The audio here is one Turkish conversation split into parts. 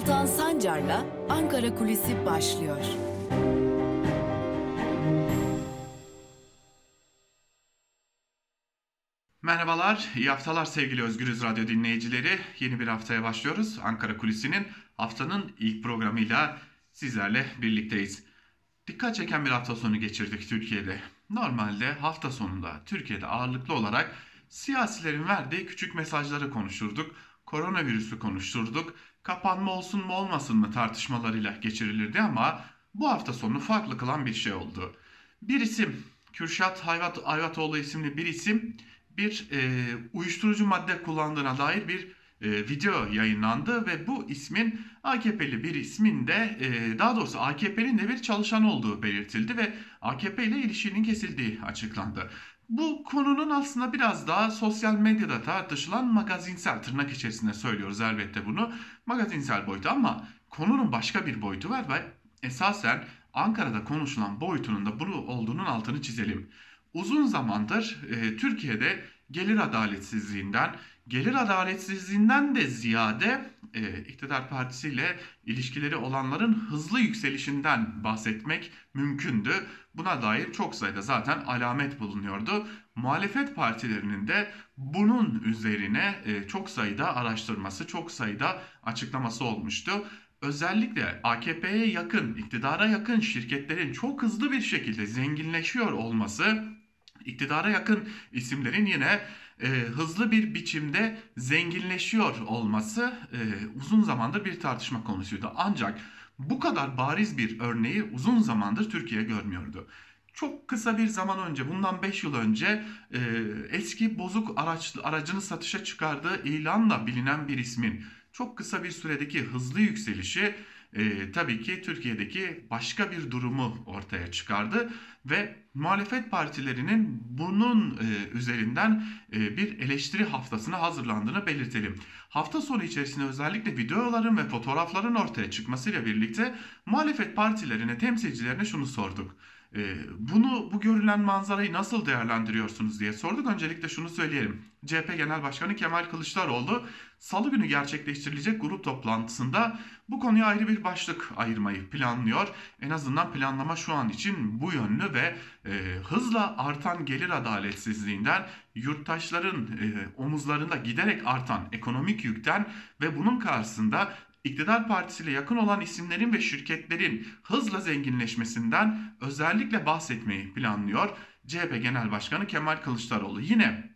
Altan Sancar'la Ankara Kulisi başlıyor. Merhabalar, iyi haftalar sevgili Özgürüz Radyo dinleyicileri. Yeni bir haftaya başlıyoruz. Ankara Kulisi'nin haftanın ilk programıyla sizlerle birlikteyiz. Dikkat çeken bir hafta sonu geçirdik Türkiye'de. Normalde hafta sonunda Türkiye'de ağırlıklı olarak siyasilerin verdiği küçük mesajları konuşurduk. Koronavirüsü konuşturduk. Kapanma olsun mu olmasın mı tartışmalarıyla geçirilirdi ama bu hafta sonu farklı kılan bir şey oldu. Bir isim, Kürşat Hayvat, Ayvatoğlu isimli bir isim bir e, uyuşturucu madde kullandığına dair bir e, video yayınlandı ve bu ismin AKP'li bir ismin de e, daha doğrusu AKP'nin de bir çalışan olduğu belirtildi ve AKP ile ilişkinin kesildiği açıklandı. Bu konunun aslında biraz daha sosyal medyada tartışılan magazinsel tırnak içerisinde söylüyoruz elbette bunu. Magazinsel boyutu ama konunun başka bir boyutu var ve esasen Ankara'da konuşulan boyutunun da bunu olduğunun altını çizelim. Uzun zamandır e, Türkiye'de gelir adaletsizliğinden, gelir adaletsizliğinden de ziyade e, iktidar partisiyle ilişkileri olanların hızlı yükselişinden bahsetmek mümkündü. Buna dair çok sayıda zaten alamet bulunuyordu. Muhalefet partilerinin de bunun üzerine e, çok sayıda araştırması, çok sayıda açıklaması olmuştu özellikle AKP'ye yakın, iktidara yakın şirketlerin çok hızlı bir şekilde zenginleşiyor olması, iktidara yakın isimlerin yine e, hızlı bir biçimde zenginleşiyor olması e, uzun zamandır bir tartışma konusuydu. Ancak bu kadar bariz bir örneği uzun zamandır Türkiye görmüyordu. Çok kısa bir zaman önce, bundan 5 yıl önce e, eski bozuk araç, aracını satışa çıkardığı ilanla bilinen bir ismin çok kısa bir süredeki hızlı yükselişi e, tabii ki Türkiye'deki başka bir durumu ortaya çıkardı ve muhalefet partilerinin bunun e, üzerinden e, bir eleştiri haftasına hazırlandığını belirtelim. Hafta sonu içerisinde özellikle videoların ve fotoğrafların ortaya çıkmasıyla birlikte muhalefet partilerine, temsilcilerine şunu sorduk. E, bunu bu görülen manzarayı nasıl değerlendiriyorsunuz diye sorduk. Öncelikle şunu söyleyelim. CHP Genel Başkanı Kemal Kılıçdaroğlu salı günü gerçekleştirilecek grup toplantısında bu konuya ayrı bir başlık ayırmayı planlıyor. En azından planlama şu an için bu yönlü ve e, hızla artan gelir adaletsizliğinden yurttaşların e, omuzlarında giderek artan ekonomik yükten ve bunun karşısında iktidar partisiyle yakın olan isimlerin ve şirketlerin hızla zenginleşmesinden özellikle bahsetmeyi planlıyor. CHP Genel Başkanı Kemal Kılıçdaroğlu yine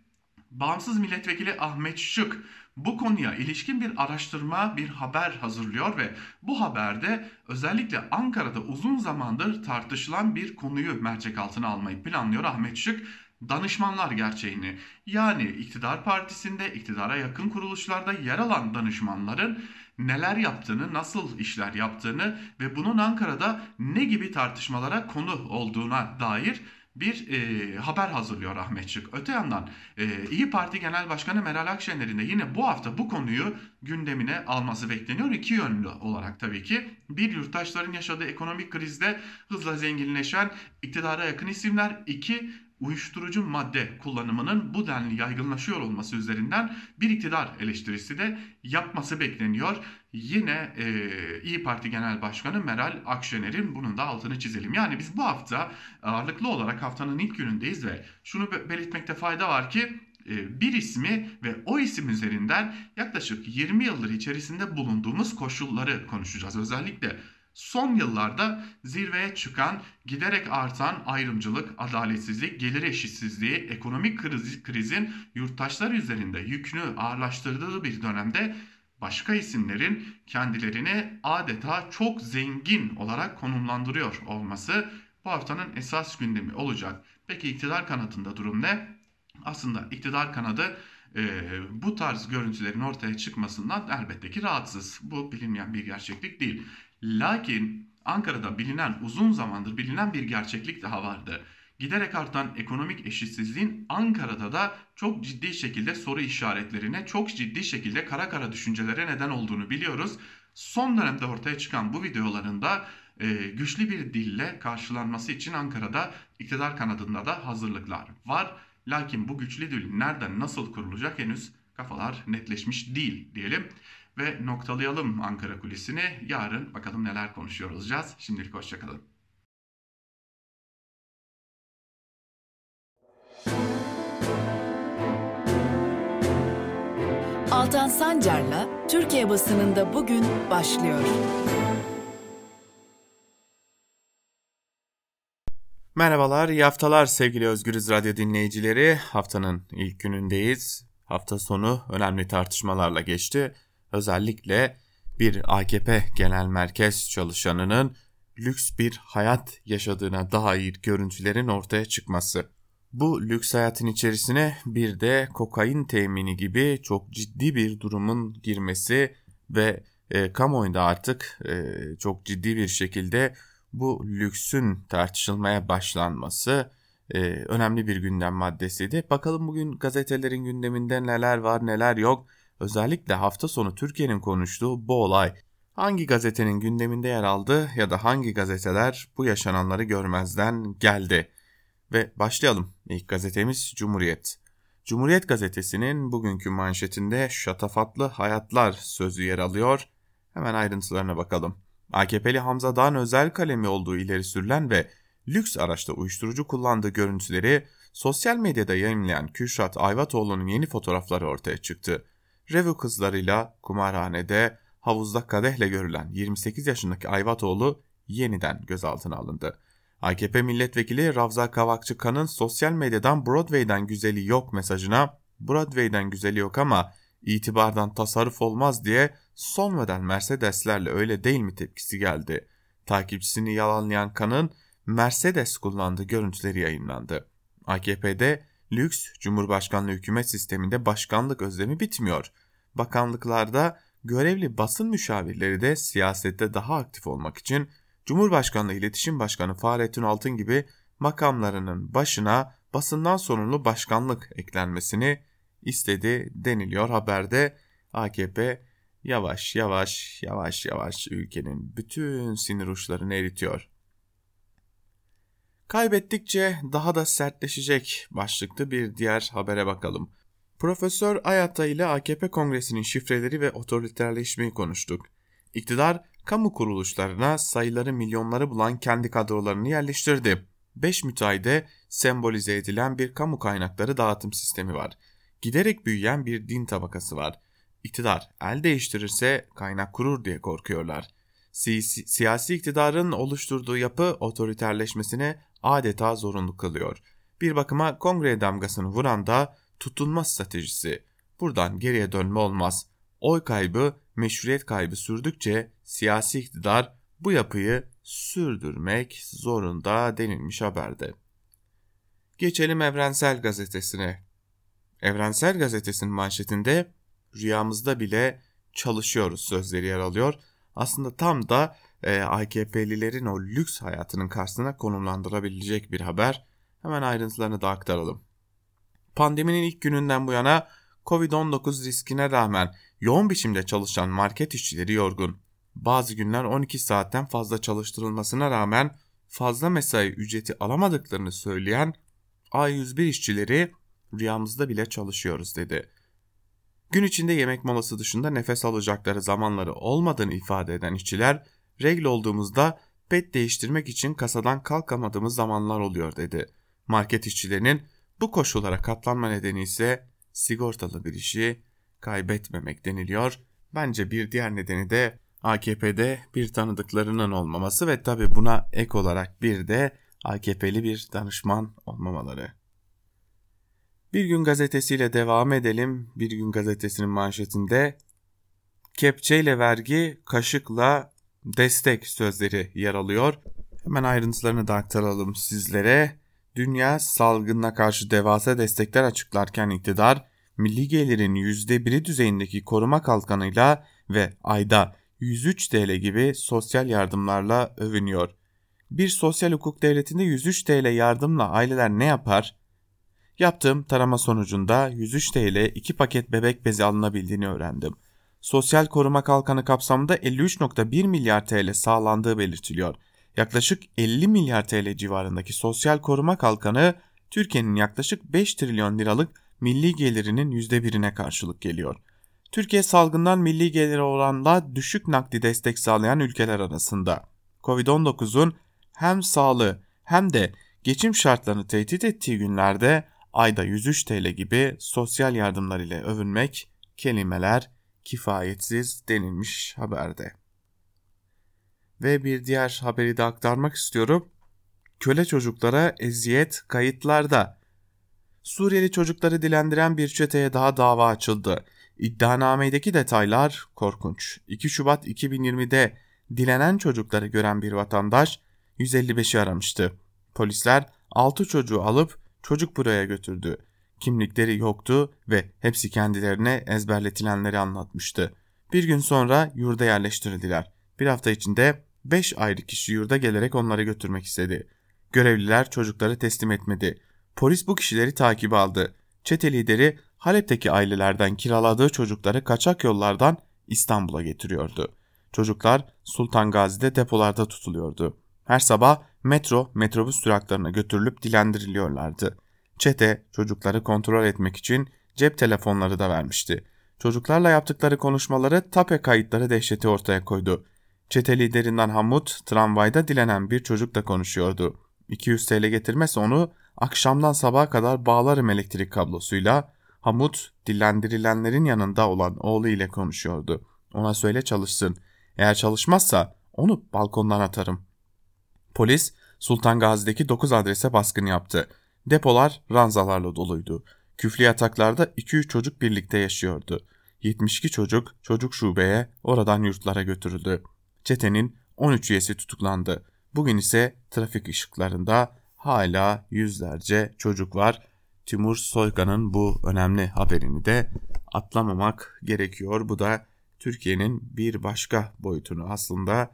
bağımsız milletvekili Ahmet Şık bu konuya ilişkin bir araştırma, bir haber hazırlıyor ve bu haberde özellikle Ankara'da uzun zamandır tartışılan bir konuyu mercek altına almayı planlıyor Ahmet Şık danışmanlar gerçeğini yani iktidar partisinde iktidara yakın kuruluşlarda yer alan danışmanların neler yaptığını, nasıl işler yaptığını ve bunun Ankara'da ne gibi tartışmalara konu olduğuna dair bir e, haber hazırlıyor Ahmet Şık. Öte yandan e, İyi Parti Genel Başkanı Meral Akşener'in de yine bu hafta bu konuyu gündemine alması bekleniyor. İki yönlü olarak tabii ki. Bir yurttaşların yaşadığı ekonomik krizde hızla zenginleşen iktidara yakın isimler. iki uyuşturucu madde kullanımının bu denli yaygınlaşıyor olması üzerinden bir iktidar eleştirisi de yapması bekleniyor. Yine e, İyi Parti Genel Başkanı Meral Akşener'in bunun da altını çizelim. Yani biz bu hafta ağırlıklı olarak haftanın ilk günündeyiz ve şunu belirtmekte fayda var ki e, bir ismi ve o isim üzerinden yaklaşık 20 yıldır içerisinde bulunduğumuz koşulları konuşacağız. Özellikle son yıllarda zirveye çıkan giderek artan ayrımcılık, adaletsizlik, gelir eşitsizliği, ekonomik kriz, krizin yurttaşlar üzerinde yükünü ağırlaştırdığı bir dönemde başka isimlerin kendilerini adeta çok zengin olarak konumlandırıyor olması bu haftanın esas gündemi olacak. Peki iktidar kanadında durum ne? Aslında iktidar kanadı e, bu tarz görüntülerin ortaya çıkmasından elbette ki rahatsız. Bu bilinmeyen bir gerçeklik değil. Lakin Ankara'da bilinen uzun zamandır bilinen bir gerçeklik daha vardı. Giderek artan ekonomik eşitsizliğin Ankara'da da çok ciddi şekilde soru işaretlerine, çok ciddi şekilde kara kara düşüncelere neden olduğunu biliyoruz. Son dönemde ortaya çıkan bu videolarında e, güçlü bir dille karşılanması için Ankara'da iktidar kanadında da hazırlıklar var. Lakin bu güçlü dil nereden nasıl kurulacak henüz kafalar netleşmiş değil diyelim. Ve noktalayalım Ankara kulisini. Yarın bakalım neler konuşuyor olacağız. Şimdilik hoşçakalın. Altan Sancar'la Türkiye basınında bugün başlıyor. Merhabalar, iyi haftalar sevgili Özgürüz Radyo dinleyicileri. Haftanın ilk günündeyiz. Hafta sonu önemli tartışmalarla geçti. Özellikle bir AKP genel merkez çalışanının lüks bir hayat yaşadığına dair görüntülerin ortaya çıkması. Bu lüks hayatın içerisine bir de kokain temini gibi çok ciddi bir durumun girmesi ve e, kamuoyunda artık e, çok ciddi bir şekilde bu lüksün tartışılmaya başlanması e, önemli bir gündem maddesiydi. Bakalım bugün gazetelerin gündeminde neler var neler yok. Özellikle hafta sonu Türkiye'nin konuştuğu bu olay hangi gazetenin gündeminde yer aldı ya da hangi gazeteler bu yaşananları görmezden geldi? Ve başlayalım. İlk gazetemiz Cumhuriyet. Cumhuriyet gazetesinin bugünkü manşetinde şatafatlı hayatlar sözü yer alıyor. Hemen ayrıntılarına bakalım. AKP'li Hamza Dağ'ın özel kalemi olduğu ileri sürülen ve lüks araçta uyuşturucu kullandığı görüntüleri sosyal medyada yayınlayan Kürşat Ayvatoğlu'nun yeni fotoğrafları ortaya çıktı. Revu kızlarıyla kumarhanede havuzda kadehle görülen 28 yaşındaki Ayvatoğlu yeniden gözaltına alındı. AKP milletvekili Ravza Kavakçıkan'ın sosyal medyadan Broadway'den güzeli yok mesajına Broadway'den güzeli yok ama itibardan tasarruf olmaz diye son model Mercedeslerle öyle değil mi tepkisi geldi. Takipçisini yalanlayan Kan'ın Mercedes kullandığı görüntüleri yayınlandı. AKP'de lüks Cumhurbaşkanlığı hükümet sisteminde başkanlık özlemi bitmiyor. Bakanlıklarda görevli basın müşavirleri de siyasette daha aktif olmak için Cumhurbaşkanlığı İletişim Başkanı Fahrettin Altın gibi makamlarının başına basından sorumlu başkanlık eklenmesini istedi deniliyor haberde. AKP yavaş yavaş yavaş yavaş ülkenin bütün sinir uçlarını eritiyor. Kaybettikçe daha da sertleşecek başlıklı bir diğer habere bakalım. Profesör Ayata ile AKP Kongresi'nin şifreleri ve otoriterleşmeyi konuştuk. İktidar kamu kuruluşlarına sayıları milyonları bulan kendi kadrolarını yerleştirdi. 5 müteahhide sembolize edilen bir kamu kaynakları dağıtım sistemi var. Giderek büyüyen bir din tabakası var. İktidar el değiştirirse kaynak kurur diye korkuyorlar. Si siyasi iktidarın oluşturduğu yapı otoriterleşmesine adeta zorunlu kılıyor. Bir bakıma kongre damgasını vuran da tutunma stratejisi. Buradan geriye dönme olmaz. Oy kaybı, meşruiyet kaybı sürdükçe siyasi iktidar bu yapıyı sürdürmek zorunda denilmiş haberde. Geçelim Evrensel Gazetesi'ne. Evrensel Gazetesi'nin manşetinde rüyamızda bile çalışıyoruz sözleri yer alıyor. Aslında tam da e, AKP'lilerin o lüks hayatının karşısına konumlandırabilecek bir haber. Hemen ayrıntılarını da aktaralım. Pandeminin ilk gününden bu yana Covid-19 riskine rağmen yoğun biçimde çalışan market işçileri yorgun. Bazı günler 12 saatten fazla çalıştırılmasına rağmen fazla mesai ücreti alamadıklarını söyleyen A101 işçileri rüyamızda bile çalışıyoruz dedi. Gün içinde yemek molası dışında nefes alacakları zamanları olmadığını ifade eden işçiler, regl olduğumuzda pet değiştirmek için kasadan kalkamadığımız zamanlar oluyor dedi. Market işçilerinin bu koşullara katlanma nedeni ise sigortalı bir işi kaybetmemek deniliyor. Bence bir diğer nedeni de AKP'de bir tanıdıklarının olmaması ve tabi buna ek olarak bir de AKP'li bir danışman olmamaları. Bir gün gazetesiyle devam edelim. Bir gün gazetesinin manşetinde kepçeyle vergi, kaşıkla destek sözleri yer alıyor. Hemen ayrıntılarını da aktaralım sizlere. Dünya salgınına karşı devasa destekler açıklarken iktidar, milli gelirin %1'i düzeyindeki koruma kalkanıyla ve ayda 103 TL gibi sosyal yardımlarla övünüyor. Bir sosyal hukuk devletinde 103 TL yardımla aileler ne yapar? Yaptığım tarama sonucunda 103 TL 2 paket bebek bezi alınabildiğini öğrendim. Sosyal koruma kalkanı kapsamında 53.1 milyar TL sağlandığı belirtiliyor. Yaklaşık 50 milyar TL civarındaki sosyal koruma kalkanı Türkiye'nin yaklaşık 5 trilyon liralık milli gelirinin %1'ine karşılık geliyor. Türkiye salgından milli geliri oranla düşük nakdi destek sağlayan ülkeler arasında. Covid-19'un hem sağlığı hem de geçim şartlarını tehdit ettiği günlerde ayda 103 TL gibi sosyal yardımlar ile övünmek kelimeler kifayetsiz denilmiş haberde. Ve bir diğer haberi de aktarmak istiyorum. Köle çocuklara eziyet kayıtlarda. Suriyeli çocukları dilendiren bir çeteye daha dava açıldı. İddianamedeki detaylar korkunç. 2 Şubat 2020'de dilenen çocukları gören bir vatandaş 155'i aramıştı. Polisler 6 çocuğu alıp çocuk buraya götürdü. Kimlikleri yoktu ve hepsi kendilerine ezberletilenleri anlatmıştı. Bir gün sonra yurda yerleştirildiler. Bir hafta içinde 5 ayrı kişi yurda gelerek onları götürmek istedi. Görevliler çocukları teslim etmedi. Polis bu kişileri takip aldı. Çete lideri Halep'teki ailelerden kiraladığı çocukları kaçak yollardan İstanbul'a getiriyordu. Çocuklar Sultan Gazi'de depolarda tutuluyordu. Her sabah metro, metrobüs duraklarına götürülüp dilendiriliyorlardı. Çete çocukları kontrol etmek için cep telefonları da vermişti. Çocuklarla yaptıkları konuşmaları tape kayıtları dehşeti ortaya koydu. Çete liderinden Hamut tramvayda dilenen bir çocukla konuşuyordu. 200 TL getirmezse onu akşamdan sabaha kadar bağlarım elektrik kablosuyla. Hamut dillendirilenlerin yanında olan oğlu ile konuşuyordu. Ona söyle çalışsın. Eğer çalışmazsa onu balkondan atarım. Polis Sultan Gazi'deki 9 adrese baskın yaptı. Depolar ranzalarla doluydu. Küflü yataklarda 2-3 çocuk birlikte yaşıyordu. 72 çocuk çocuk şubeye oradan yurtlara götürüldü. Çetenin 13 üyesi tutuklandı. Bugün ise trafik ışıklarında hala yüzlerce çocuk var. Timur Soykan'ın bu önemli haberini de atlamamak gerekiyor. Bu da Türkiye'nin bir başka boyutunu aslında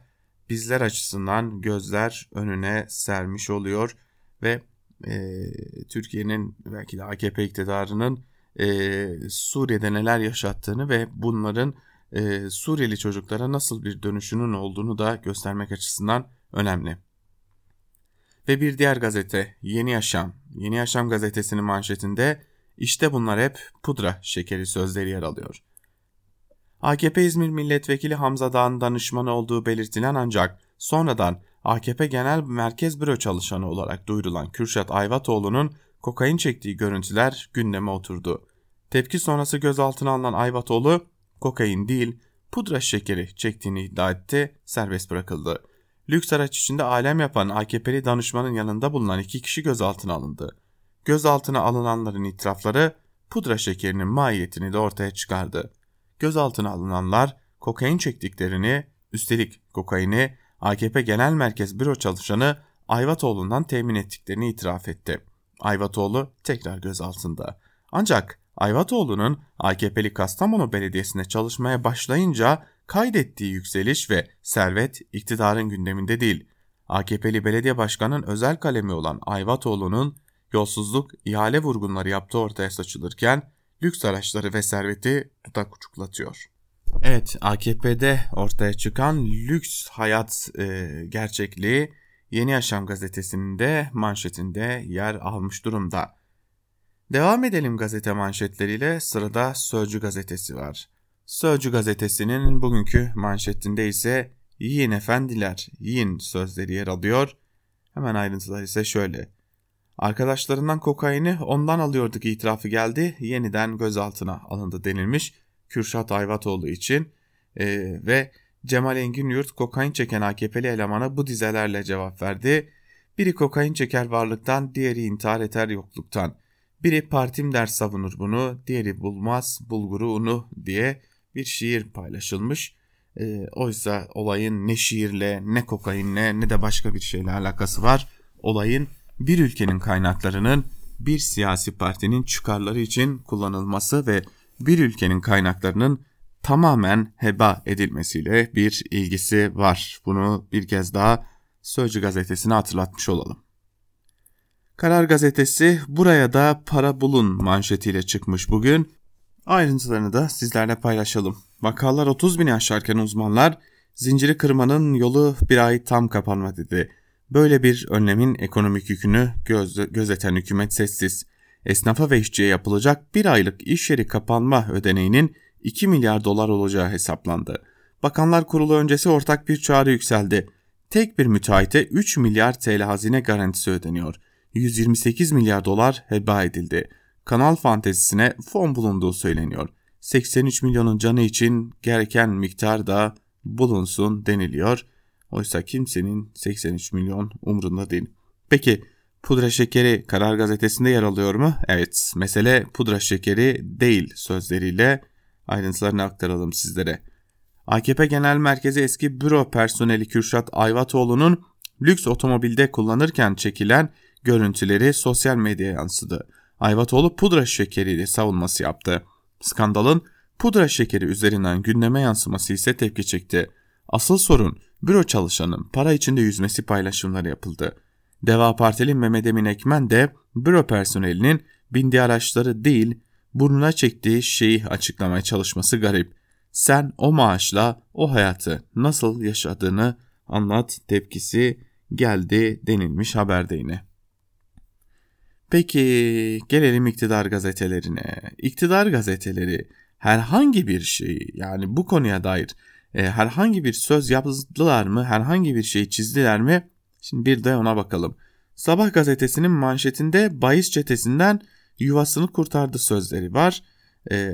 bizler açısından gözler önüne sermiş oluyor ve e, Türkiye'nin belki de AKP iktidarının e, Suriye'de neler yaşattığını ve bunların e, Suriyeli çocuklara nasıl bir dönüşünün olduğunu da göstermek açısından önemli. Ve bir diğer gazete Yeni Yaşam. Yeni Yaşam gazetesinin manşetinde işte bunlar hep pudra şekeri sözleri yer alıyor. AKP İzmir Milletvekili Hamza Dağ'ın danışmanı olduğu belirtilen ancak sonradan AKP Genel Merkez Büro çalışanı olarak duyurulan Kürşat Ayvatoğlu'nun kokain çektiği görüntüler gündeme oturdu. Tepki sonrası gözaltına alınan Ayvatoğlu kokain değil pudra şekeri çektiğini iddia etti, serbest bırakıldı. Lüks araç içinde alem yapan AKP'li danışmanın yanında bulunan iki kişi gözaltına alındı. Gözaltına alınanların itirafları pudra şekerinin mahiyetini de ortaya çıkardı. Gözaltına alınanlar kokain çektiklerini, üstelik kokaini AKP Genel Merkez Büro çalışanı Ayvatoğlu'ndan temin ettiklerini itiraf etti. Ayvatoğlu tekrar gözaltında. Ancak Ayvatoğlu'nun AKP'li Kastamonu Belediyesi'nde çalışmaya başlayınca kaydettiği yükseliş ve servet iktidarın gündeminde değil. AKP'li belediye başkanının özel kalemi olan Ayvatoğlu'nun yolsuzluk, ihale vurgunları yaptığı ortaya saçılırken lüks araçları ve serveti dudak uçuklatıyor. Evet AKP'de ortaya çıkan lüks hayat e, gerçekliği Yeni Yaşam gazetesinin de manşetinde yer almış durumda. Devam edelim gazete manşetleriyle sırada Sözcü gazetesi var. Sözcü gazetesinin bugünkü manşetinde ise yiyin efendiler, yiyin sözleri yer alıyor. Hemen ayrıntılar ise şöyle. Arkadaşlarından kokaini ondan alıyorduk itirafı geldi. Yeniden gözaltına alındı denilmiş Kürşat Ayvatoğlu için. Ee, ve Cemal Engin Yurt kokain çeken AKP'li elemana bu dizelerle cevap verdi. Biri kokain çeker varlıktan, diğeri intihar eder yokluktan. Biri partim der savunur bunu, diğeri bulmaz bulguru unu diye bir şiir paylaşılmış. E, oysa olayın ne şiirle ne kokainle ne de başka bir şeyle alakası var. Olayın bir ülkenin kaynaklarının bir siyasi partinin çıkarları için kullanılması ve bir ülkenin kaynaklarının tamamen heba edilmesiyle bir ilgisi var. Bunu bir kez daha Sözcü gazetesine hatırlatmış olalım. Karar gazetesi buraya da para bulun manşetiyle çıkmış bugün. Ayrıntılarını da sizlerle paylaşalım. Vakalar 30 bini aşarken uzmanlar zinciri kırmanın yolu bir ay tam kapanma dedi. Böyle bir önlemin ekonomik yükünü göz, gözeten hükümet sessiz. Esnafa ve işçiye yapılacak bir aylık iş yeri kapanma ödeneğinin 2 milyar dolar olacağı hesaplandı. Bakanlar Kurulu öncesi ortak bir çağrı yükseldi. Tek bir müteahhite 3 milyar TL hazine garantisi ödeniyor. 128 milyar dolar heba edildi. Kanal fantezisine fon bulunduğu söyleniyor. 83 milyonun canı için gereken miktar da bulunsun deniliyor. Oysa kimsenin 83 milyon umrunda değil. Peki pudra şekeri Karar Gazetesi'nde yer alıyor mu? Evet, mesele pudra şekeri değil sözleriyle ayrıntılarını aktaralım sizlere. AKP Genel Merkezi eski büro personeli Kürşat Ayvatoğlu'nun lüks otomobilde kullanırken çekilen görüntüleri sosyal medyaya yansıdı. Ayvatoğlu pudra şekeriyle savunması yaptı. Skandalın pudra şekeri üzerinden gündeme yansıması ise tepki çekti. Asıl sorun büro çalışanın para içinde yüzmesi paylaşımları yapıldı. Deva Partili Mehmet Emin Ekmen de büro personelinin bindiği araçları değil burnuna çektiği şeyi açıklamaya çalışması garip. Sen o maaşla o hayatı nasıl yaşadığını anlat tepkisi geldi denilmiş haberde yine. Peki gelelim iktidar gazetelerine. İktidar gazeteleri herhangi bir şey yani bu konuya dair e, herhangi bir söz yazdılar mı, herhangi bir şey çizdiler mi? Şimdi bir de ona bakalım. Sabah gazetesinin manşetinde bahis çetesinden yuvasını kurtardı sözleri var. E,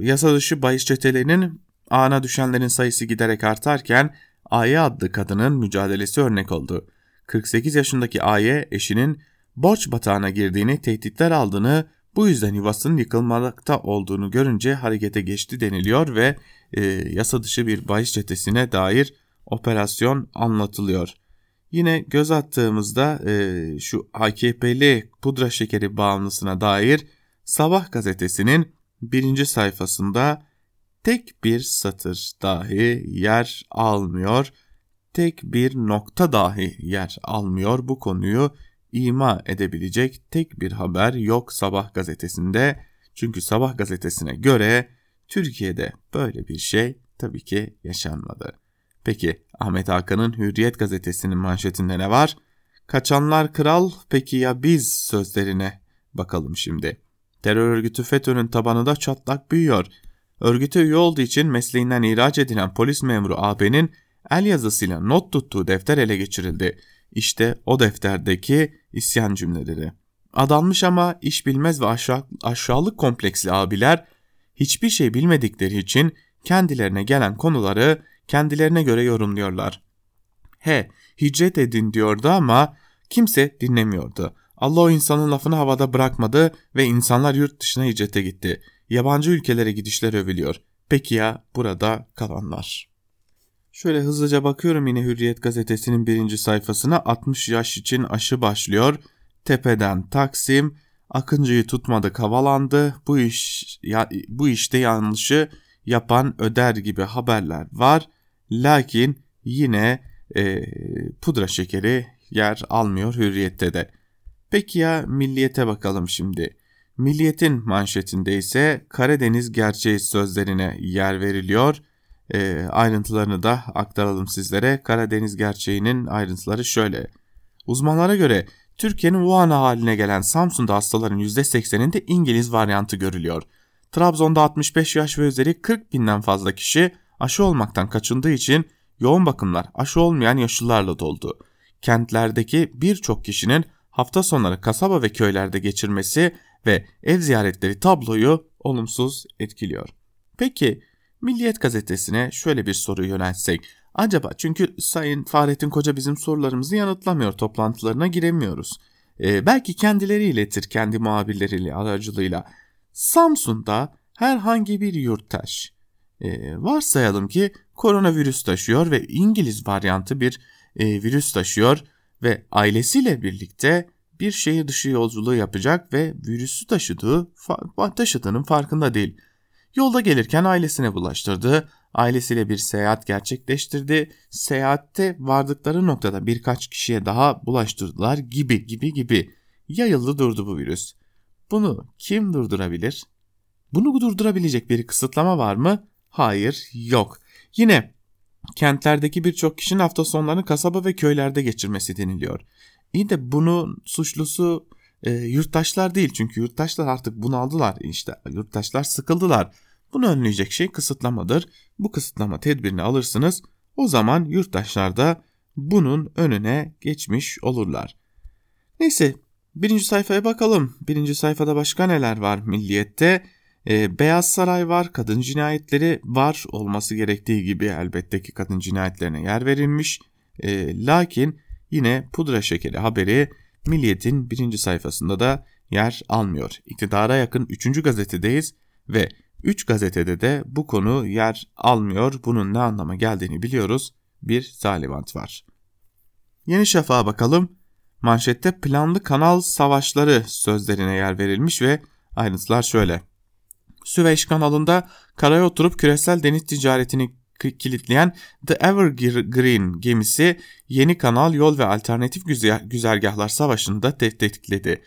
yasa dışı bahis çetelerinin ağına düşenlerin sayısı giderek artarken Aye adlı kadının mücadelesi örnek oldu. 48 yaşındaki Aye eşinin borç batağına girdiğini, tehditler aldığını, bu yüzden yuvasının yıkılmakta olduğunu görünce harekete geçti deniliyor ve e, yasa dışı bir bahis çetesine dair operasyon anlatılıyor. Yine göz attığımızda e, şu AKP'li pudra şekeri bağımlısına dair Sabah gazetesinin birinci sayfasında tek bir satır dahi yer almıyor. Tek bir nokta dahi yer almıyor bu konuyu ima edebilecek tek bir haber yok Sabah gazetesinde. Çünkü Sabah gazetesine göre Türkiye'de böyle bir şey tabii ki yaşanmadı. Peki Ahmet Hakan'ın Hürriyet gazetesinin manşetinde ne var? Kaçanlar kral peki ya biz sözlerine bakalım şimdi. Terör örgütü FETÖ'nün tabanı da çatlak büyüyor. Örgüte üye olduğu için mesleğinden ihraç edilen polis memuru AB'nin el yazısıyla not tuttuğu defter ele geçirildi. İşte o defterdeki isyan cümleleri. Adanmış ama iş bilmez ve aşağı, aşağılık kompleksli abiler hiçbir şey bilmedikleri için kendilerine gelen konuları kendilerine göre yorumluyorlar. He, hicret edin diyordu ama kimse dinlemiyordu. Allah o insanın lafını havada bırakmadı ve insanlar yurt dışına hicrete gitti. Yabancı ülkelere gidişler övülüyor. Peki ya burada kalanlar? Şöyle hızlıca bakıyorum yine Hürriyet gazetesinin birinci sayfasına 60 yaş için aşı başlıyor. Tepeden Taksim, Akıncı'yı tutmadık havalandı. Bu iş ya, bu işte yanlışı yapan öder gibi haberler var. Lakin yine e, pudra şekeri yer almıyor hürriyette de. Peki ya milliyete bakalım şimdi. Milliyetin manşetinde ise Karadeniz gerçeği sözlerine yer veriliyor. E, ayrıntılarını da aktaralım sizlere. Karadeniz gerçeğinin ayrıntıları şöyle. Uzmanlara göre Türkiye'nin Wuhan haline gelen Samsun'da hastaların %80'inde İngiliz varyantı görülüyor. Trabzon'da 65 yaş ve üzeri 40 binden fazla kişi aşı olmaktan kaçındığı için yoğun bakımlar aşı olmayan yaşlılarla doldu. Kentlerdeki birçok kişinin hafta sonları kasaba ve köylerde geçirmesi ve ev ziyaretleri tabloyu olumsuz etkiliyor. Peki Milliyet gazetesine şöyle bir soru yöneltsek. Acaba çünkü Sayın Fahrettin Koca bizim sorularımızı yanıtlamıyor, toplantılarına giremiyoruz. Ee, belki kendileri iletir kendi muhabirleriyle aracılığıyla. Samsun'da herhangi bir yurttaş e, varsayalım ki koronavirüs taşıyor ve İngiliz varyantı bir e, virüs taşıyor ve ailesiyle birlikte bir şehir dışı yolculuğu yapacak ve virüsü taşıdığı taşıdığının farkında değil. Yolda gelirken ailesine bulaştırdı, ailesiyle bir seyahat gerçekleştirdi. Seyahatte vardıkları noktada birkaç kişiye daha bulaştırdılar gibi gibi gibi. Yayıldı durdu bu virüs. Bunu kim durdurabilir? Bunu durdurabilecek bir kısıtlama var mı? Hayır, yok. Yine kentlerdeki birçok kişinin hafta sonlarını kasaba ve köylerde geçirmesi deniliyor. İyi de bunun suçlusu e, yurttaşlar değil çünkü yurttaşlar artık bunaldılar işte yurttaşlar sıkıldılar. Bunu önleyecek şey kısıtlamadır. Bu kısıtlama tedbirini alırsınız. O zaman yurttaşlar da bunun önüne geçmiş olurlar. Neyse birinci sayfaya bakalım. Birinci sayfada başka neler var Milliyet'te? Ee, Beyaz Saray var, kadın cinayetleri var olması gerektiği gibi elbette ki kadın cinayetlerine yer verilmiş. Ee, lakin yine pudra şekeri haberi Milliyet'in birinci sayfasında da yer almıyor. İktidara yakın 3. gazetedeyiz ve 3 gazetede de bu konu yer almıyor. Bunun ne anlama geldiğini biliyoruz. Bir salivant var. Yeni Şafak'a bakalım. Manşette planlı kanal savaşları sözlerine yer verilmiş ve ayrıntılar şöyle. Süveyş kanalında karaya oturup küresel deniz ticaretini kilitleyen The Evergreen gemisi yeni kanal, yol ve alternatif güzergahlar savaşını da tetikledi.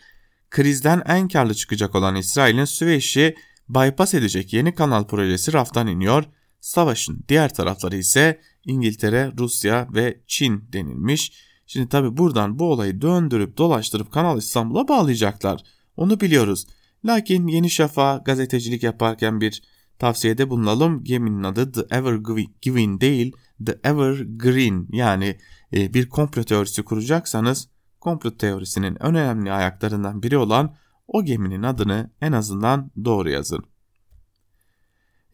Krizden en karlı çıkacak olan İsrail'in Süveyş'i bypass edecek yeni kanal projesi raftan iniyor. Savaşın diğer tarafları ise İngiltere, Rusya ve Çin denilmiş. Şimdi tabi buradan bu olayı döndürüp dolaştırıp Kanal İstanbul'a bağlayacaklar. Onu biliyoruz. Lakin Yeni Şafak gazetecilik yaparken bir tavsiyede bulunalım. Geminin adı The Evergreen değil The Evergreen yani e, bir komplo teorisi kuracaksanız komplo teorisinin önemli ayaklarından biri olan o geminin adını en azından doğru yazın.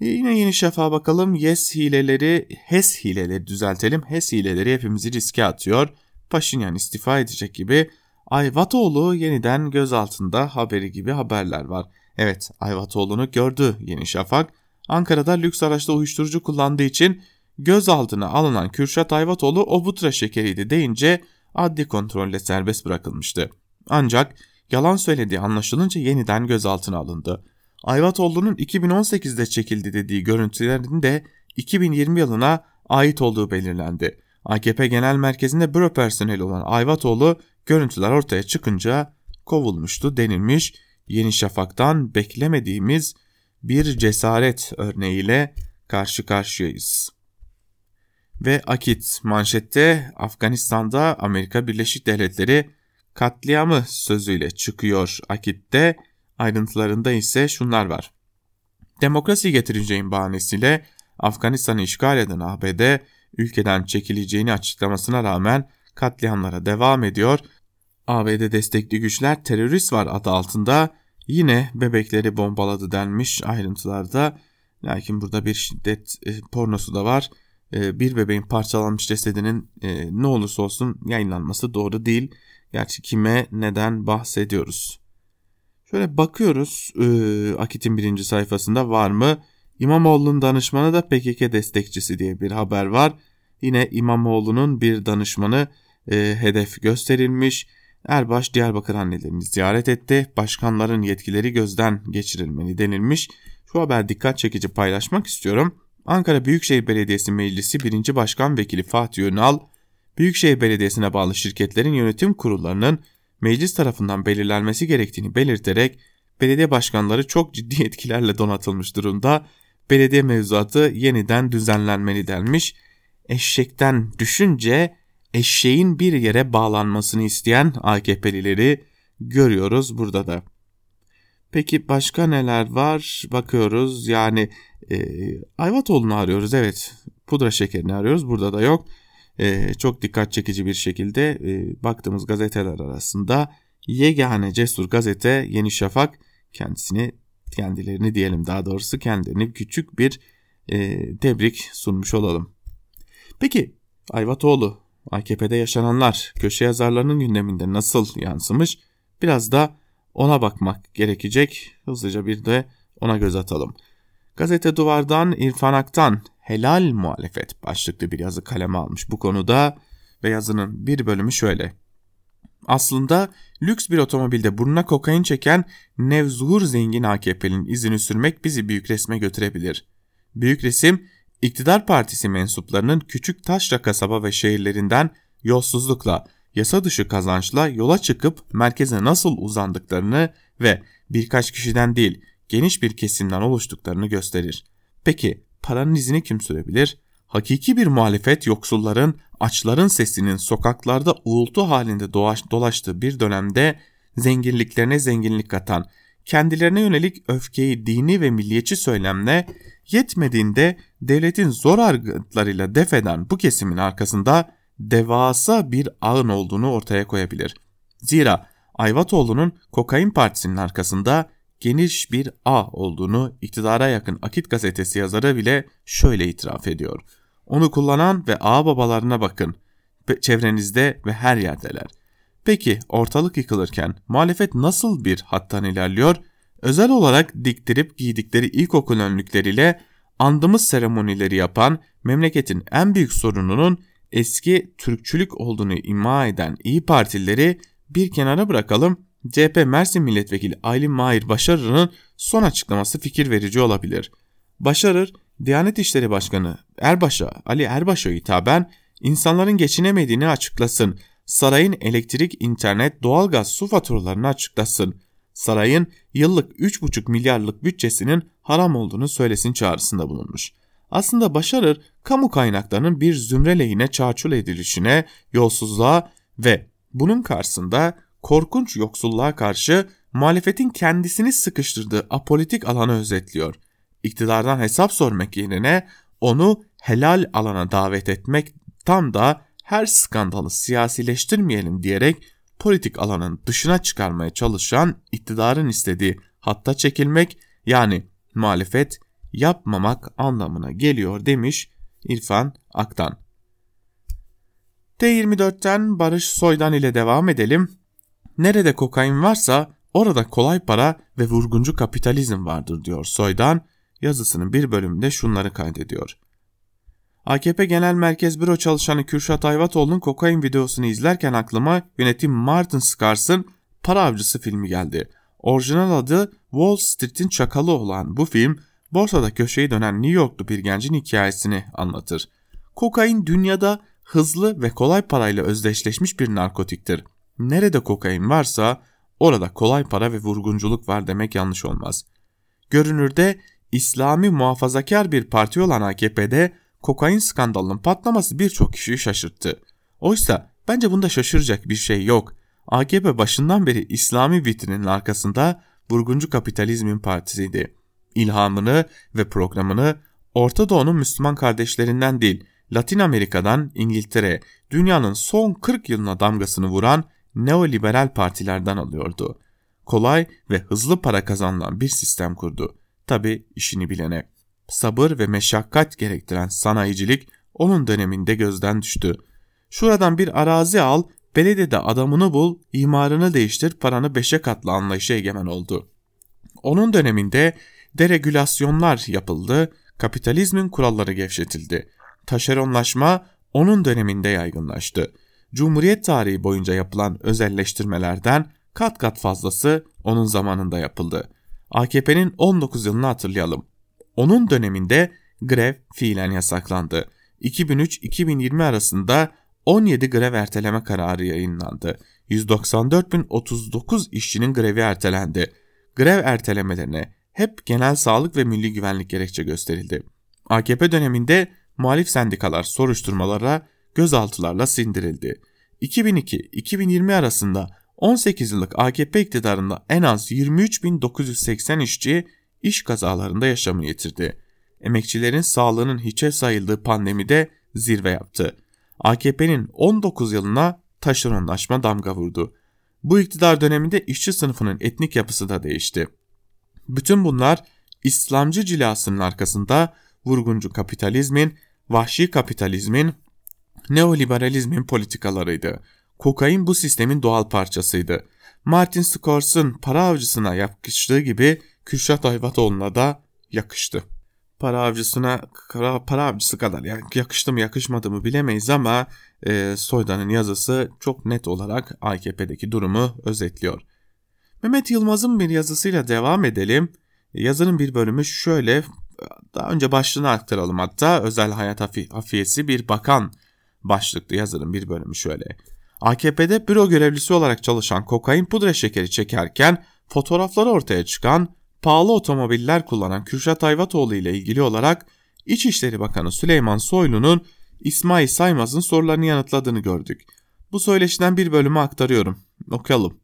E, yine Yeni Şafak'a bakalım. Yes hileleri, HES hileleri düzeltelim. HES hileleri hepimizi riske atıyor. Paşinyan istifa edecek gibi Ayvatoğlu yeniden gözaltında haberi gibi haberler var. Evet Ayvatoğlu'nu gördü Yeni Şafak. Ankara'da lüks araçta uyuşturucu kullandığı için gözaltına alınan Kürşat Ayvatoğlu obutra şekeriydi deyince adli kontrolle serbest bırakılmıştı. Ancak yalan söylediği anlaşılınca yeniden gözaltına alındı. Ayvatoğlu'nun 2018'de çekildi dediği görüntülerin de 2020 yılına ait olduğu belirlendi. AKP Genel Merkezi'nde büro personeli olan Ayvatoğlu görüntüler ortaya çıkınca kovulmuştu denilmiş. Yeni Şafak'tan beklemediğimiz bir cesaret örneğiyle karşı karşıyayız. Ve Akit manşette Afganistan'da Amerika Birleşik Devletleri katliamı sözüyle çıkıyor Akit'te. Ayrıntılarında ise şunlar var. Demokrasi getireceğim bahanesiyle Afganistan'ı işgal eden ABD ülkeden çekileceğini açıklamasına rağmen katliamlara devam ediyor. ABD destekli güçler terörist var adı altında yine bebekleri bombaladı denmiş ayrıntılarda. Lakin burada bir şiddet e, pornosu da var. E, bir bebeğin parçalanmış cesedinin e, ne olursa olsun yayınlanması doğru değil. Gerçi kime neden bahsediyoruz? Şöyle bakıyoruz Akit'in birinci sayfasında var mı? İmamoğlu'nun danışmanı da PKK destekçisi diye bir haber var. Yine İmamoğlu'nun bir danışmanı e, hedef gösterilmiş. Erbaş Diyarbakır annelerini ziyaret etti. Başkanların yetkileri gözden geçirilmeli denilmiş. Şu haber dikkat çekici paylaşmak istiyorum. Ankara Büyükşehir Belediyesi Meclisi 1. Başkan Vekili Fatih Önal, Büyükşehir Belediyesi'ne bağlı şirketlerin yönetim kurullarının meclis tarafından belirlenmesi gerektiğini belirterek belediye başkanları çok ciddi etkilerle donatılmış durumda belediye mevzuatı yeniden düzenlenmeli denmiş. Eşekten düşünce eşeğin bir yere bağlanmasını isteyen AKP'lileri görüyoruz burada da. Peki başka neler var? Bakıyoruz yani e, Ayvatoğlu'nu arıyoruz evet. Pudra şekerini arıyoruz burada da yok. E, çok dikkat çekici bir şekilde e, baktığımız gazeteler arasında yegane cesur gazete Yeni Şafak kendisini kendilerini diyelim daha doğrusu kendilerini küçük bir e, tebrik sunmuş olalım. Peki Ayvatoğlu, AKP'de yaşananlar köşe yazarlarının gündeminde nasıl yansımış? Biraz da ona bakmak gerekecek. Hızlıca bir de ona göz atalım. Gazete Duvar'dan İrfan Aktan helal muhalefet başlıklı bir yazı kaleme almış bu konuda ve yazının bir bölümü şöyle. Aslında lüks bir otomobilde burnuna kokain çeken nevzuhur zengin AKP'nin izini sürmek bizi büyük resme götürebilir. Büyük resim, iktidar partisi mensuplarının küçük taşra kasaba ve şehirlerinden yolsuzlukla, yasa dışı kazançla yola çıkıp merkeze nasıl uzandıklarını ve birkaç kişiden değil geniş bir kesimden oluştuklarını gösterir. Peki paranın izini kim sürebilir? Hakiki bir muhalefet yoksulların, açların sesinin sokaklarda uğultu halinde dolaştığı bir dönemde zenginliklerine zenginlik katan, kendilerine yönelik öfkeyi dini ve milliyetçi söylemle yetmediğinde devletin zor argıtlarıyla defeden bu kesimin arkasında devasa bir ağın olduğunu ortaya koyabilir. Zira Ayvatoğlu'nun Kokain Partisi'nin arkasında geniş bir ağ olduğunu iktidara yakın Akit gazetesi yazarı bile şöyle itiraf ediyor. Onu kullanan ve ağ babalarına bakın. Çevrenizde ve her yerdeler. Peki ortalık yıkılırken muhalefet nasıl bir hattan ilerliyor? Özel olarak diktirip giydikleri ilkokul önlükleriyle andımız seremonileri yapan memleketin en büyük sorununun eski Türkçülük olduğunu ima eden İyi Partilileri bir kenara bırakalım. CHP Mersin Milletvekili Aylin Mahir Başarır'ın son açıklaması fikir verici olabilir. Başarır, Diyanet İşleri Başkanı Erbaş'a, Ali Erbaş'a hitaben insanların geçinemediğini açıklasın, sarayın elektrik, internet, doğalgaz, su faturalarını açıklasın, sarayın yıllık 3,5 milyarlık bütçesinin haram olduğunu söylesin çağrısında bulunmuş. Aslında Başarır, kamu kaynaklarının bir zümre lehine çarçur edilişine, yolsuzluğa ve bunun karşısında korkunç yoksulluğa karşı muhalefetin kendisini sıkıştırdığı apolitik alanı özetliyor. İktidardan hesap sormak yerine onu helal alana davet etmek tam da her skandalı siyasileştirmeyelim diyerek politik alanın dışına çıkarmaya çalışan iktidarın istediği hatta çekilmek yani muhalefet yapmamak anlamına geliyor demiş İrfan Aktan. T24'ten Barış Soydan ile devam edelim. Nerede kokain varsa orada kolay para ve vurguncu kapitalizm vardır diyor Soydan. Yazısının bir bölümünde şunları kaydediyor. AKP Genel Merkez Büro çalışanı Kürşat Ayvatoğlu'nun kokain videosunu izlerken aklıma yönetim Martin Scarse'ın Para Avcısı filmi geldi. Orijinal adı Wall Street'in çakalı olan bu film borsada köşeyi dönen New Yorklu bir gencin hikayesini anlatır. Kokain dünyada hızlı ve kolay parayla özdeşleşmiş bir narkotiktir. Nerede kokain varsa orada kolay para ve vurgunculuk var demek yanlış olmaz. Görünürde İslami muhafazakar bir parti olan AKP'de kokain skandalının patlaması birçok kişiyi şaşırttı. Oysa bence bunda şaşıracak bir şey yok. AKP başından beri İslami vitrinin arkasında vurguncu kapitalizmin partisiydi. İlhamını ve programını Orta Doğu'nun Müslüman kardeşlerinden değil, Latin Amerika'dan İngiltere, dünyanın son 40 yılına damgasını vuran neoliberal partilerden alıyordu. Kolay ve hızlı para kazanılan bir sistem kurdu. Tabi işini bilene. Sabır ve meşakkat gerektiren sanayicilik onun döneminde gözden düştü. Şuradan bir arazi al, belediyede adamını bul, imarını değiştir, paranı beşe katla anlayışı egemen oldu. Onun döneminde deregülasyonlar yapıldı, kapitalizmin kuralları gevşetildi. Taşeronlaşma onun döneminde yaygınlaştı. Cumhuriyet tarihi boyunca yapılan özelleştirmelerden kat kat fazlası onun zamanında yapıldı. AKP'nin 19 yılını hatırlayalım. Onun döneminde grev fiilen yasaklandı. 2003-2020 arasında 17 grev erteleme kararı yayınlandı. 194.039 işçinin grevi ertelendi. Grev ertelemelerine hep genel sağlık ve milli güvenlik gerekçe gösterildi. AKP döneminde muhalif sendikalar soruşturmalara gözaltılarla sindirildi. 2002-2020 arasında 18 yıllık AKP iktidarında en az 23.980 işçi iş kazalarında yaşamını yitirdi. Emekçilerin sağlığının hiçe sayıldığı pandemide zirve yaptı. AKP'nin 19 yılına taşeronlaşma damga vurdu. Bu iktidar döneminde işçi sınıfının etnik yapısı da değişti. Bütün bunlar İslamcı cilasının arkasında vurguncu kapitalizmin, vahşi kapitalizmin, neoliberalizmin politikalarıydı. Kokain bu sistemin doğal parçasıydı. Martin Scorse'un para avcısına yakıştığı gibi Kürşat Ayvatoğlu'na da yakıştı. Para avcısına para, para avcısı kadar yakıştı mı yakışmadı mı bilemeyiz ama e, Soydan'ın yazısı çok net olarak AKP'deki durumu özetliyor. Mehmet Yılmaz'ın bir yazısıyla devam edelim. Yazının bir bölümü şöyle daha önce başlığını aktaralım hatta özel hayat hafiyesi bir bakan başlıklı yazının bir bölümü şöyle. AKP'de büro görevlisi olarak çalışan kokain pudra şekeri çekerken fotoğrafları ortaya çıkan pahalı otomobiller kullanan Kürşat Ayvatoğlu ile ilgili olarak İçişleri Bakanı Süleyman Soylu'nun İsmail Saymaz'ın sorularını yanıtladığını gördük. Bu söyleşiden bir bölümü aktarıyorum. Okuyalım.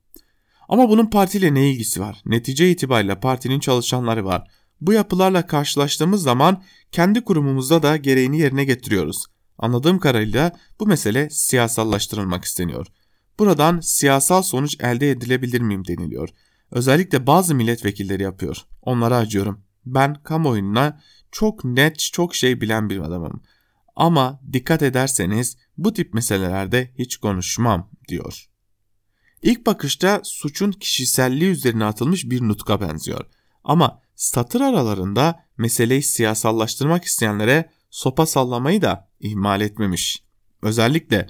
Ama bunun partiyle ne ilgisi var? Netice itibariyle partinin çalışanları var. Bu yapılarla karşılaştığımız zaman kendi kurumumuzda da gereğini yerine getiriyoruz. Anladığım kadarıyla bu mesele siyasallaştırılmak isteniyor. Buradan siyasal sonuç elde edilebilir miyim deniliyor. Özellikle bazı milletvekilleri yapıyor. Onlara acıyorum. Ben kamuoyuna çok net, çok şey bilen bir adamım. Ama dikkat ederseniz bu tip meselelerde hiç konuşmam diyor. İlk bakışta suçun kişiselliği üzerine atılmış bir nutka benziyor. Ama satır aralarında meseleyi siyasallaştırmak isteyenlere sopa sallamayı da ihmal etmemiş. Özellikle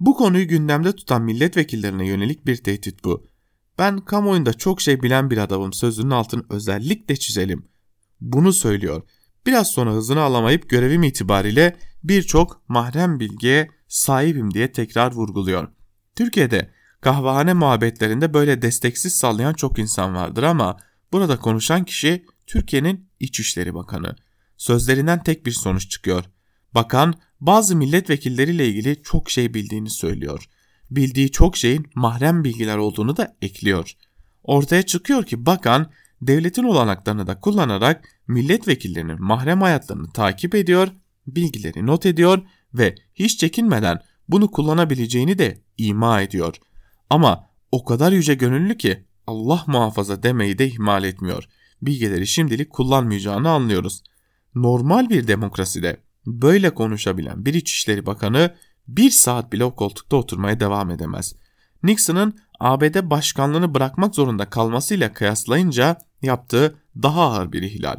bu konuyu gündemde tutan milletvekillerine yönelik bir tehdit bu. Ben kamuoyunda çok şey bilen bir adamım sözünün altını özellikle çizelim. Bunu söylüyor. Biraz sonra hızını alamayıp görevim itibariyle birçok mahrem bilgiye sahibim diye tekrar vurguluyor. Türkiye'de kahvehane muhabbetlerinde böyle desteksiz sallayan çok insan vardır ama burada konuşan kişi Türkiye'nin İçişleri Bakanı. Sözlerinden tek bir sonuç çıkıyor. Bakan bazı milletvekilleriyle ilgili çok şey bildiğini söylüyor. Bildiği çok şeyin mahrem bilgiler olduğunu da ekliyor. Ortaya çıkıyor ki bakan devletin olanaklarını da kullanarak milletvekillerinin mahrem hayatlarını takip ediyor, bilgileri not ediyor ve hiç çekinmeden bunu kullanabileceğini de ima ediyor. Ama o kadar yüce gönüllü ki Allah muhafaza demeyi de ihmal etmiyor. Bilgileri şimdilik kullanmayacağını anlıyoruz. Normal bir demokraside böyle konuşabilen bir İçişleri Bakanı bir saat bile o koltukta oturmaya devam edemez. Nixon'ın ABD başkanlığını bırakmak zorunda kalmasıyla kıyaslayınca yaptığı daha ağır bir ihlal.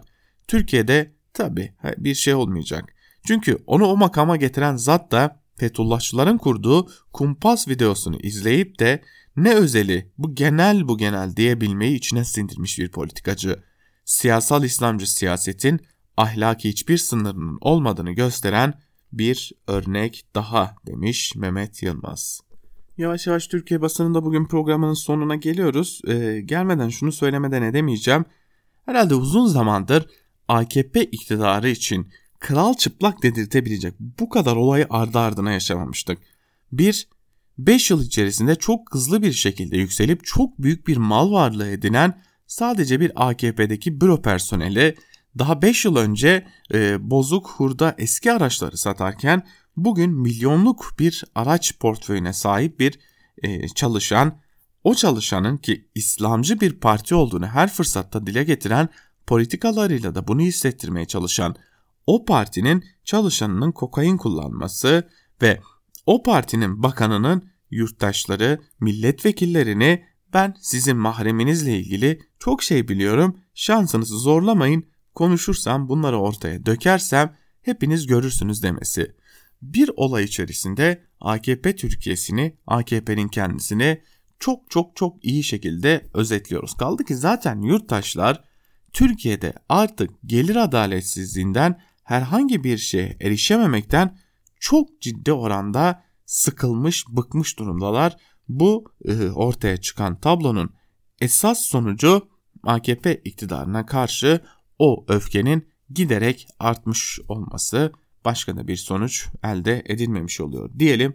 Türkiye'de tabi bir şey olmayacak. Çünkü onu o makama getiren zat da Fethullahçıların kurduğu kumpas videosunu izleyip de ne özeli bu genel bu genel diyebilmeyi içine sindirmiş bir politikacı. Siyasal İslamcı siyasetin ahlaki hiçbir sınırının olmadığını gösteren bir örnek daha demiş Mehmet Yılmaz. Yavaş yavaş Türkiye basınında bugün programının sonuna geliyoruz. Ee, gelmeden şunu söylemeden edemeyeceğim. Herhalde uzun zamandır AKP iktidarı için kral çıplak dedirtebilecek bu kadar olayı ardı ardına yaşamamıştık. Bir, 5 yıl içerisinde çok hızlı bir şekilde yükselip çok büyük bir mal varlığı edinen sadece bir AKP'deki büro personeli daha 5 yıl önce e, bozuk hurda eski araçları satarken bugün milyonluk bir araç portföyüne sahip bir e, çalışan, o çalışanın ki İslamcı bir parti olduğunu her fırsatta dile getiren politikalarıyla da bunu hissettirmeye çalışan o partinin çalışanının kokain kullanması ve o partinin bakanının yurttaşları, milletvekillerini ben sizin mahreminizle ilgili çok şey biliyorum, şansınızı zorlamayın, konuşursam bunları ortaya dökersem hepiniz görürsünüz demesi. Bir olay içerisinde AKP Türkiye'sini, AKP'nin kendisini çok çok çok iyi şekilde özetliyoruz. Kaldı ki zaten yurttaşlar Türkiye'de artık gelir adaletsizliğinden herhangi bir şeye erişememekten çok ciddi oranda sıkılmış, bıkmış durumdalar. Bu e, ortaya çıkan tablonun esas sonucu AKP iktidarına karşı o öfkenin giderek artmış olması başka da bir sonuç elde edilmemiş oluyor diyelim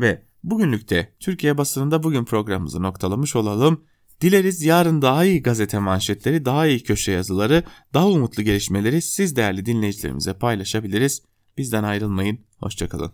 ve bugünlükte Türkiye basınında bugün programımızı noktalamış olalım. Dileriz yarın daha iyi gazete manşetleri, daha iyi köşe yazıları, daha umutlu gelişmeleri siz değerli dinleyicilerimize paylaşabiliriz. Bizden ayrılmayın, hoşçakalın.